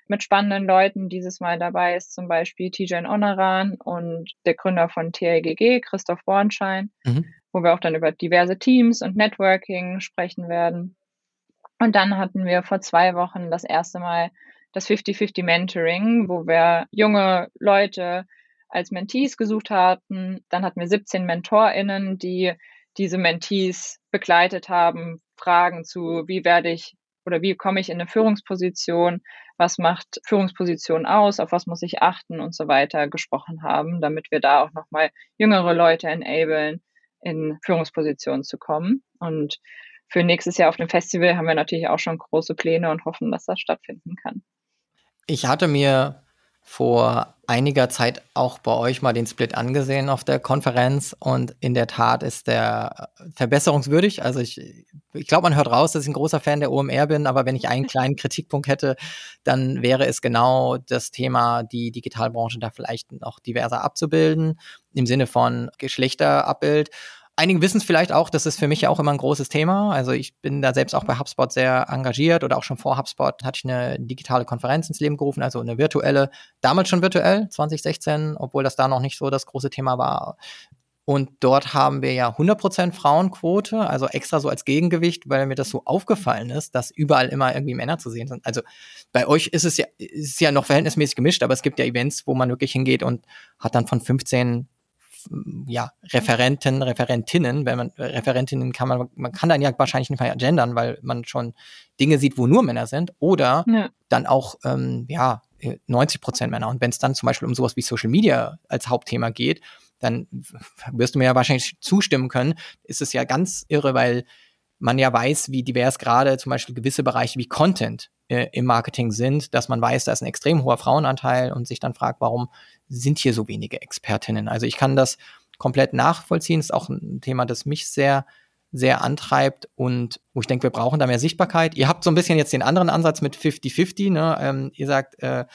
mit spannenden Leuten. Dieses Mal dabei ist zum Beispiel Tijan Onaran und der Gründer von TLGG, Christoph Bornschein. Mhm wo wir auch dann über diverse Teams und Networking sprechen werden. Und dann hatten wir vor zwei Wochen das erste Mal das 50-50 Mentoring, wo wir junge Leute als Mentees gesucht hatten. Dann hatten wir 17 MentorInnen, die diese Mentees begleitet haben, Fragen zu, wie werde ich oder wie komme ich in eine Führungsposition, was macht Führungsposition aus, auf was muss ich achten und so weiter gesprochen haben, damit wir da auch nochmal jüngere Leute enablen, in Führungspositionen zu kommen. Und für nächstes Jahr auf dem Festival haben wir natürlich auch schon große Pläne und hoffen, dass das stattfinden kann. Ich hatte mir vor einiger Zeit auch bei euch mal den Split angesehen auf der Konferenz. Und in der Tat ist der verbesserungswürdig. Also ich, ich glaube, man hört raus, dass ich ein großer Fan der OMR bin, aber wenn ich einen kleinen Kritikpunkt hätte, dann wäre es genau das Thema, die Digitalbranche da vielleicht noch diverser abzubilden, im Sinne von Geschlechterabbild Einige wissen es vielleicht auch, das ist für mich ja auch immer ein großes Thema. Also ich bin da selbst auch bei HubSpot sehr engagiert oder auch schon vor HubSpot hatte ich eine digitale Konferenz ins Leben gerufen, also eine virtuelle, damals schon virtuell, 2016, obwohl das da noch nicht so das große Thema war. Und dort haben wir ja 100% Frauenquote, also extra so als Gegengewicht, weil mir das so aufgefallen ist, dass überall immer irgendwie Männer zu sehen sind. Also bei euch ist es ja, ist ja noch verhältnismäßig gemischt, aber es gibt ja Events, wo man wirklich hingeht und hat dann von 15 ja, Referenten, Referentinnen, wenn man Referentinnen kann man, man kann dann ja wahrscheinlich nicht mehr gendern, weil man schon Dinge sieht, wo nur Männer sind, oder ja. dann auch ähm, ja 90 Prozent Männer. Und wenn es dann zum Beispiel um sowas wie Social Media als Hauptthema geht, dann wirst du mir ja wahrscheinlich zustimmen können, ist es ja ganz irre, weil man ja weiß, wie divers gerade zum Beispiel gewisse Bereiche wie Content äh, im Marketing sind, dass man weiß, da ist ein extrem hoher Frauenanteil und sich dann fragt, warum sind hier so wenige Expertinnen? Also ich kann das komplett nachvollziehen. Ist auch ein Thema, das mich sehr, sehr antreibt und wo ich denke, wir brauchen da mehr Sichtbarkeit. Ihr habt so ein bisschen jetzt den anderen Ansatz mit 50-50. Ne? Ähm, ihr sagt, äh,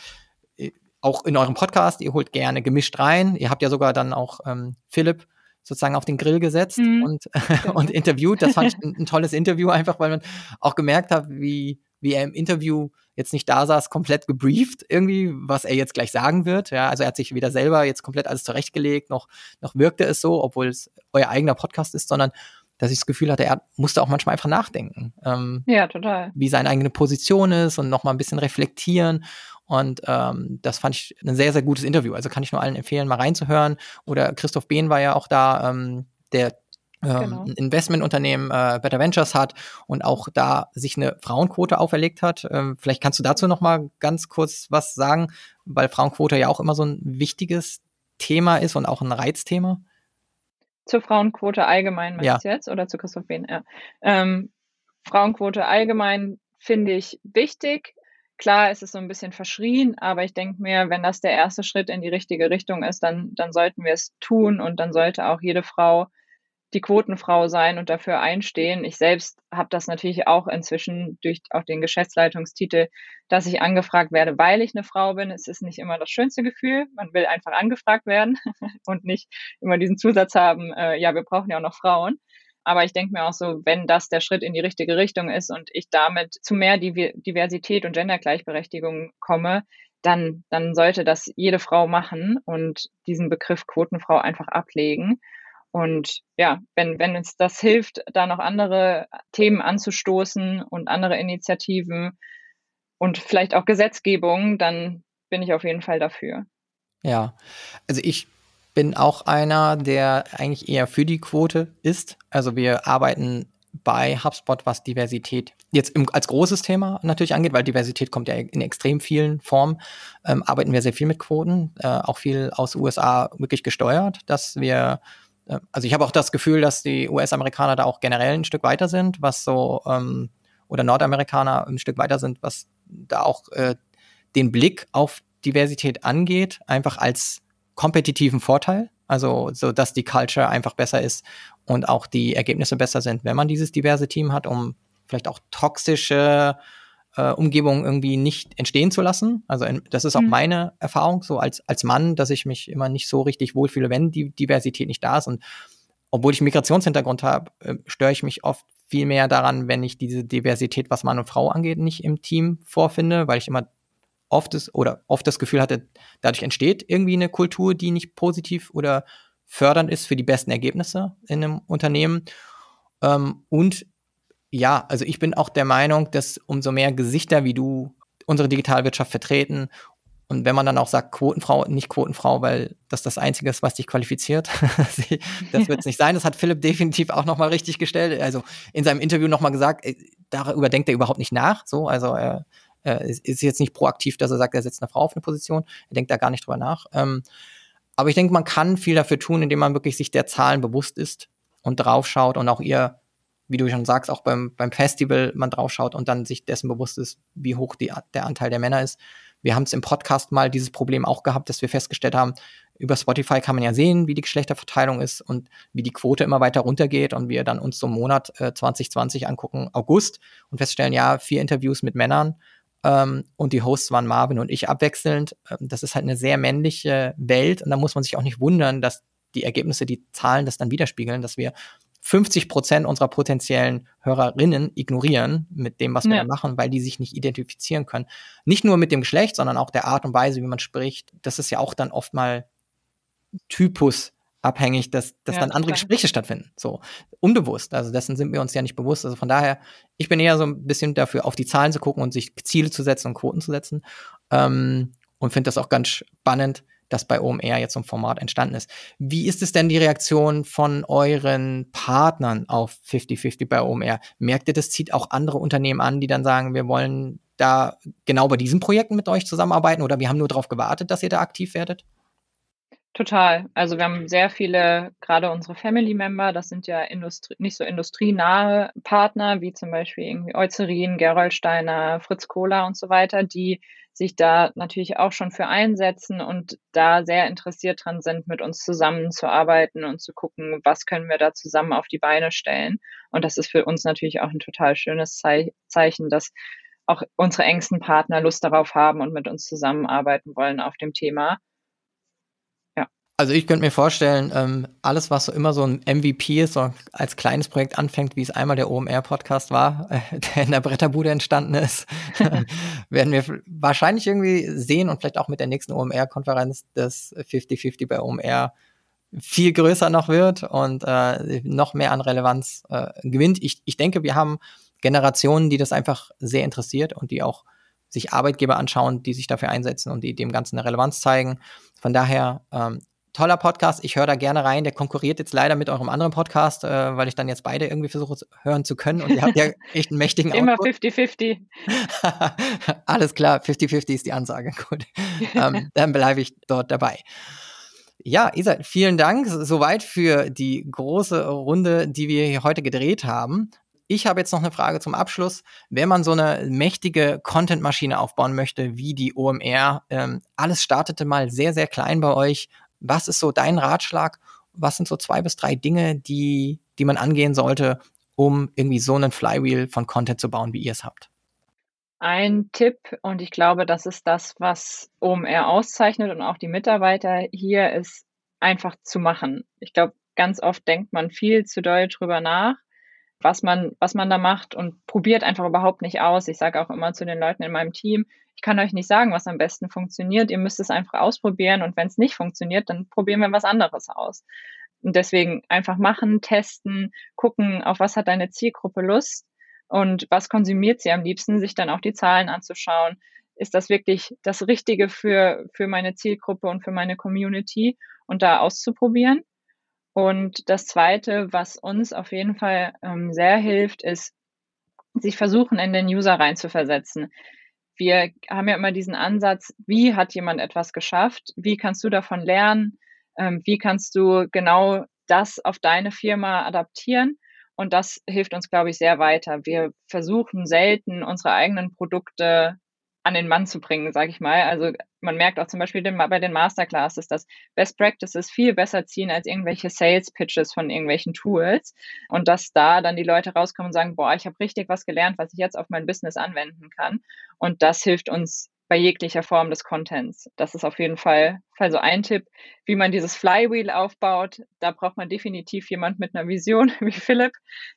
auch in eurem Podcast, ihr holt gerne gemischt rein. Ihr habt ja sogar dann auch ähm, Philipp sozusagen auf den Grill gesetzt mhm. und, genau. und interviewt. Das fand ich ein, ein, tolles Interview, einfach weil man auch gemerkt hat, wie, wie er im Interview jetzt nicht da saß, komplett gebrieft irgendwie, was er jetzt gleich sagen wird. Ja, also er hat sich weder selber jetzt komplett alles zurechtgelegt, noch, noch wirkte es so, obwohl es euer eigener Podcast ist, sondern dass ich das Gefühl hatte, er musste auch manchmal einfach nachdenken. Ähm, ja, total. Wie seine eigene Position ist und nochmal ein bisschen reflektieren. Und ähm, das fand ich ein sehr, sehr gutes Interview. Also kann ich nur allen empfehlen, mal reinzuhören. Oder Christoph Behn war ja auch da, ähm, der genau. ein Investmentunternehmen äh, Better Ventures hat und auch da sich eine Frauenquote auferlegt hat. Ähm, vielleicht kannst du dazu noch mal ganz kurz was sagen, weil Frauenquote ja auch immer so ein wichtiges Thema ist und auch ein Reizthema. Zur Frauenquote allgemein meinst ja. du jetzt oder zu Christoph Behn? Ja. Ähm, Frauenquote allgemein finde ich wichtig. Klar, es ist so ein bisschen verschrien, aber ich denke mir, wenn das der erste Schritt in die richtige Richtung ist, dann, dann sollten wir es tun und dann sollte auch jede Frau die Quotenfrau sein und dafür einstehen. Ich selbst habe das natürlich auch inzwischen durch auch den Geschäftsleitungstitel, dass ich angefragt werde, weil ich eine Frau bin. Es ist nicht immer das schönste Gefühl. Man will einfach angefragt werden und nicht immer diesen Zusatz haben, äh, ja, wir brauchen ja auch noch Frauen. Aber ich denke mir auch so, wenn das der Schritt in die richtige Richtung ist und ich damit zu mehr Diversität und Gendergleichberechtigung komme, dann, dann sollte das jede Frau machen und diesen Begriff Quotenfrau einfach ablegen. Und ja, wenn, wenn uns das hilft, da noch andere Themen anzustoßen und andere Initiativen und vielleicht auch Gesetzgebung, dann bin ich auf jeden Fall dafür. Ja, also ich bin auch einer, der eigentlich eher für die Quote ist. Also wir arbeiten bei HubSpot, was Diversität jetzt im, als großes Thema natürlich angeht, weil Diversität kommt ja in extrem vielen Formen, ähm, arbeiten wir sehr viel mit Quoten, äh, auch viel aus USA wirklich gesteuert, dass wir also ich habe auch das Gefühl, dass die US-Amerikaner da auch generell ein Stück weiter sind, was so ähm, oder Nordamerikaner ein Stück weiter sind, was da auch äh, den Blick auf Diversität angeht, einfach als kompetitiven Vorteil. Also, so dass die Culture einfach besser ist und auch die Ergebnisse besser sind, wenn man dieses diverse Team hat, um vielleicht auch toxische äh, Umgebungen irgendwie nicht entstehen zu lassen. Also in, das ist auch mhm. meine Erfahrung, so als, als Mann, dass ich mich immer nicht so richtig wohlfühle, wenn die Diversität nicht da ist. Und obwohl ich einen Migrationshintergrund habe, äh, störe ich mich oft viel mehr daran, wenn ich diese Diversität, was Mann und Frau angeht, nicht im Team vorfinde, weil ich immer oft das, oder oft das Gefühl hatte, dadurch entsteht irgendwie eine Kultur, die nicht positiv oder fördernd ist für die besten Ergebnisse in einem Unternehmen. Ähm, und ja, also ich bin auch der Meinung, dass umso mehr Gesichter wie du unsere Digitalwirtschaft vertreten und wenn man dann auch sagt, Quotenfrau, nicht Quotenfrau, weil das das Einzige ist, was dich qualifiziert, das wird es nicht sein. Das hat Philipp definitiv auch nochmal richtig gestellt. Also in seinem Interview nochmal gesagt, darüber denkt er überhaupt nicht nach. So, also er, er ist jetzt nicht proaktiv, dass er sagt, er setzt eine Frau auf eine Position. Er denkt da gar nicht drüber nach. Ähm, aber ich denke, man kann viel dafür tun, indem man wirklich sich der Zahlen bewusst ist und draufschaut und auch ihr, wie du schon sagst, auch beim, beim Festival man draufschaut und dann sich dessen bewusst ist, wie hoch die, der Anteil der Männer ist. Wir haben es im Podcast mal dieses Problem auch gehabt, dass wir festgestellt haben, über Spotify kann man ja sehen, wie die Geschlechterverteilung ist und wie die Quote immer weiter runtergeht und wir dann uns so einen Monat äh, 2020 angucken, August, und feststellen, ja, vier Interviews mit Männern ähm, und die Hosts waren Marvin und ich abwechselnd. Ähm, das ist halt eine sehr männliche Welt und da muss man sich auch nicht wundern, dass die Ergebnisse, die Zahlen das dann widerspiegeln, dass wir 50 Prozent unserer potenziellen Hörerinnen ignorieren mit dem, was wir ja. da machen, weil die sich nicht identifizieren können. Nicht nur mit dem Geschlecht, sondern auch der Art und Weise, wie man spricht. Das ist ja auch dann oft mal Typus abhängig, dass, dass ja, dann andere klar. Gespräche stattfinden. So unbewusst. Also dessen sind wir uns ja nicht bewusst. Also von daher, ich bin eher so ein bisschen dafür, auf die Zahlen zu gucken und sich Ziele zu setzen und Quoten zu setzen. Ähm, und finde das auch ganz spannend, dass bei OMR jetzt ein Format entstanden ist. Wie ist es denn die Reaktion von euren Partnern auf 50-50 bei OMR? Merkt ihr, das zieht auch andere Unternehmen an, die dann sagen, wir wollen da genau bei diesen Projekten mit euch zusammenarbeiten oder wir haben nur darauf gewartet, dass ihr da aktiv werdet? Total. Also wir haben sehr viele, gerade unsere Family Member, das sind ja Industrie, nicht so industrienahe Partner, wie zum Beispiel irgendwie Eucerin, Gerolsteiner, Fritz Kohler und so weiter, die sich da natürlich auch schon für einsetzen und da sehr interessiert dran sind, mit uns zusammenzuarbeiten und zu gucken, was können wir da zusammen auf die Beine stellen. Und das ist für uns natürlich auch ein total schönes Zeichen, dass auch unsere engsten Partner Lust darauf haben und mit uns zusammenarbeiten wollen auf dem Thema. Also ich könnte mir vorstellen, ähm, alles, was so immer so ein MVP ist, so als kleines Projekt anfängt, wie es einmal der OMR-Podcast war, äh, der in der Bretterbude entstanden ist, werden wir wahrscheinlich irgendwie sehen und vielleicht auch mit der nächsten OMR-Konferenz, dass 50-50 bei OMR viel größer noch wird und äh, noch mehr an Relevanz äh, gewinnt. Ich, ich denke, wir haben Generationen, die das einfach sehr interessiert und die auch sich Arbeitgeber anschauen, die sich dafür einsetzen und die dem Ganzen eine Relevanz zeigen. Von daher ähm, toller Podcast. Ich höre da gerne rein. Der konkurriert jetzt leider mit eurem anderen Podcast, äh, weil ich dann jetzt beide irgendwie versuche hören zu können. Und ihr habt ja echt einen mächtigen Immer 50-50. Alles klar, 50-50 ist die Ansage. Gut. ähm, dann bleibe ich dort dabei. Ja, Isa, vielen Dank soweit für die große Runde, die wir hier heute gedreht haben. Ich habe jetzt noch eine Frage zum Abschluss. Wenn man so eine mächtige Content-Maschine aufbauen möchte, wie die OMR, ähm, alles startete mal sehr, sehr klein bei euch was ist so dein Ratschlag? Was sind so zwei bis drei Dinge, die, die man angehen sollte, um irgendwie so einen Flywheel von Content zu bauen, wie ihr es habt? Ein Tipp, und ich glaube, das ist das, was OMR auszeichnet und auch die Mitarbeiter hier, ist einfach zu machen. Ich glaube, ganz oft denkt man viel zu doll drüber nach, was man, was man da macht und probiert einfach überhaupt nicht aus. Ich sage auch immer zu den Leuten in meinem Team, kann euch nicht sagen, was am besten funktioniert. Ihr müsst es einfach ausprobieren und wenn es nicht funktioniert, dann probieren wir was anderes aus. Und deswegen einfach machen, testen, gucken, auf was hat deine Zielgruppe Lust und was konsumiert sie am liebsten, sich dann auch die Zahlen anzuschauen. Ist das wirklich das Richtige für, für meine Zielgruppe und für meine Community und da auszuprobieren? Und das Zweite, was uns auf jeden Fall ähm, sehr hilft, ist, sich versuchen, in den User reinzuversetzen wir haben ja immer diesen Ansatz, wie hat jemand etwas geschafft? Wie kannst du davon lernen? Ähm, wie kannst du genau das auf deine Firma adaptieren? Und das hilft uns, glaube ich, sehr weiter. Wir versuchen selten, unsere eigenen Produkte an den Mann zu bringen, sage ich mal. Also man merkt auch zum Beispiel bei den Masterclasses, dass Best Practices viel besser ziehen als irgendwelche Sales Pitches von irgendwelchen Tools und dass da dann die Leute rauskommen und sagen, boah, ich habe richtig was gelernt, was ich jetzt auf mein Business anwenden kann. Und das hilft uns bei jeglicher Form des Contents. Das ist auf jeden Fall, Fall so ein Tipp, wie man dieses Flywheel aufbaut. Da braucht man definitiv jemand mit einer Vision wie Philipp,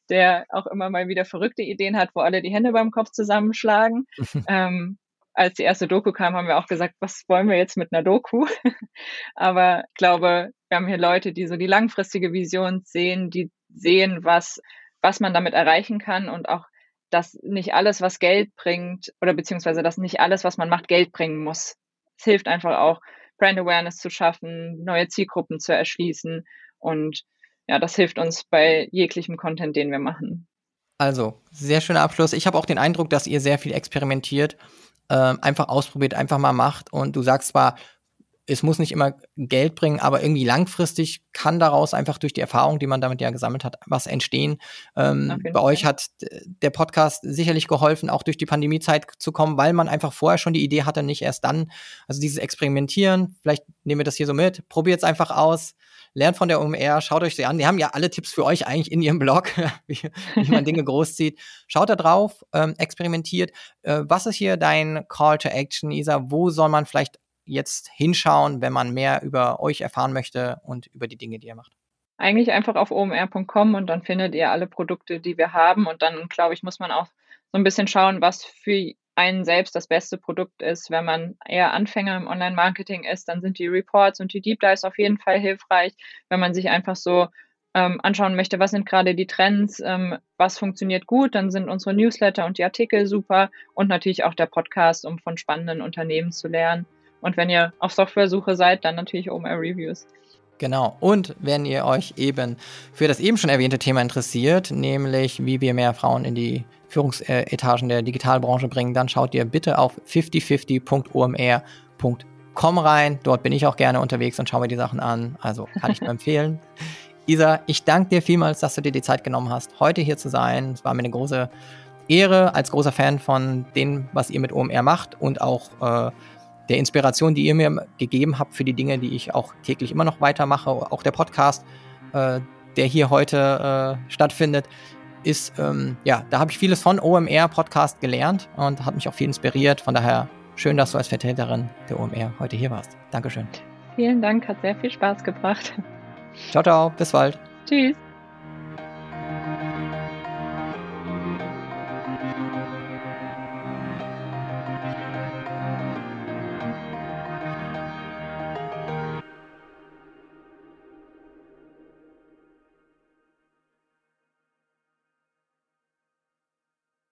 der auch immer mal wieder verrückte Ideen hat, wo alle die Hände beim Kopf zusammenschlagen. ähm, als die erste Doku kam, haben wir auch gesagt, was wollen wir jetzt mit einer Doku? Aber ich glaube, wir haben hier Leute, die so die langfristige Vision sehen, die sehen, was, was man damit erreichen kann und auch, dass nicht alles, was Geld bringt, oder beziehungsweise, dass nicht alles, was man macht, Geld bringen muss. Es hilft einfach auch, Brand Awareness zu schaffen, neue Zielgruppen zu erschließen und ja, das hilft uns bei jeglichem Content, den wir machen. Also, sehr schöner Abschluss. Ich habe auch den Eindruck, dass ihr sehr viel experimentiert ähm, einfach ausprobiert, einfach mal macht. Und du sagst zwar, es muss nicht immer Geld bringen, aber irgendwie langfristig kann daraus einfach durch die Erfahrung, die man damit ja gesammelt hat, was entstehen. Ähm, bei euch hat der Podcast sicherlich geholfen, auch durch die Pandemiezeit zu kommen, weil man einfach vorher schon die Idee hatte, nicht erst dann. Also dieses Experimentieren, vielleicht nehmen wir das hier so mit, probiert es einfach aus, lernt von der OMR, schaut euch sie an. Die haben ja alle Tipps für euch eigentlich in ihrem Blog, wie, wie man Dinge großzieht. Schaut da drauf, ähm, experimentiert. Äh, was ist hier dein Call to Action, Isa? Wo soll man vielleicht jetzt hinschauen, wenn man mehr über euch erfahren möchte und über die Dinge, die ihr macht? Eigentlich einfach auf omr.com und dann findet ihr alle Produkte, die wir haben. Und dann, glaube ich, muss man auch so ein bisschen schauen, was für einen selbst das beste Produkt ist. Wenn man eher Anfänger im Online-Marketing ist, dann sind die Reports und die Deep Dives auf jeden Fall hilfreich. Wenn man sich einfach so ähm, anschauen möchte, was sind gerade die Trends, ähm, was funktioniert gut, dann sind unsere Newsletter und die Artikel super und natürlich auch der Podcast, um von spannenden Unternehmen zu lernen. Und wenn ihr auf Softwaresuche seid, dann natürlich OMR Reviews. Genau. Und wenn ihr euch eben für das eben schon erwähnte Thema interessiert, nämlich wie wir mehr Frauen in die Führungsetagen der Digitalbranche bringen, dann schaut ihr bitte auf 5050.omr.com rein. Dort bin ich auch gerne unterwegs und schaue mir die Sachen an. Also kann ich nur empfehlen. Isa, ich danke dir vielmals, dass du dir die Zeit genommen hast, heute hier zu sein. Es war mir eine große Ehre als großer Fan von dem, was ihr mit OMR macht und auch äh, der Inspiration, die ihr mir gegeben habt für die Dinge, die ich auch täglich immer noch weitermache. Auch der Podcast, äh, der hier heute äh, stattfindet, ist, ähm, ja, da habe ich vieles von OMR Podcast gelernt und hat mich auch viel inspiriert. Von daher schön, dass du als Vertreterin der OMR heute hier warst. Dankeschön. Vielen Dank, hat sehr viel Spaß gebracht. Ciao, ciao, bis bald. Tschüss.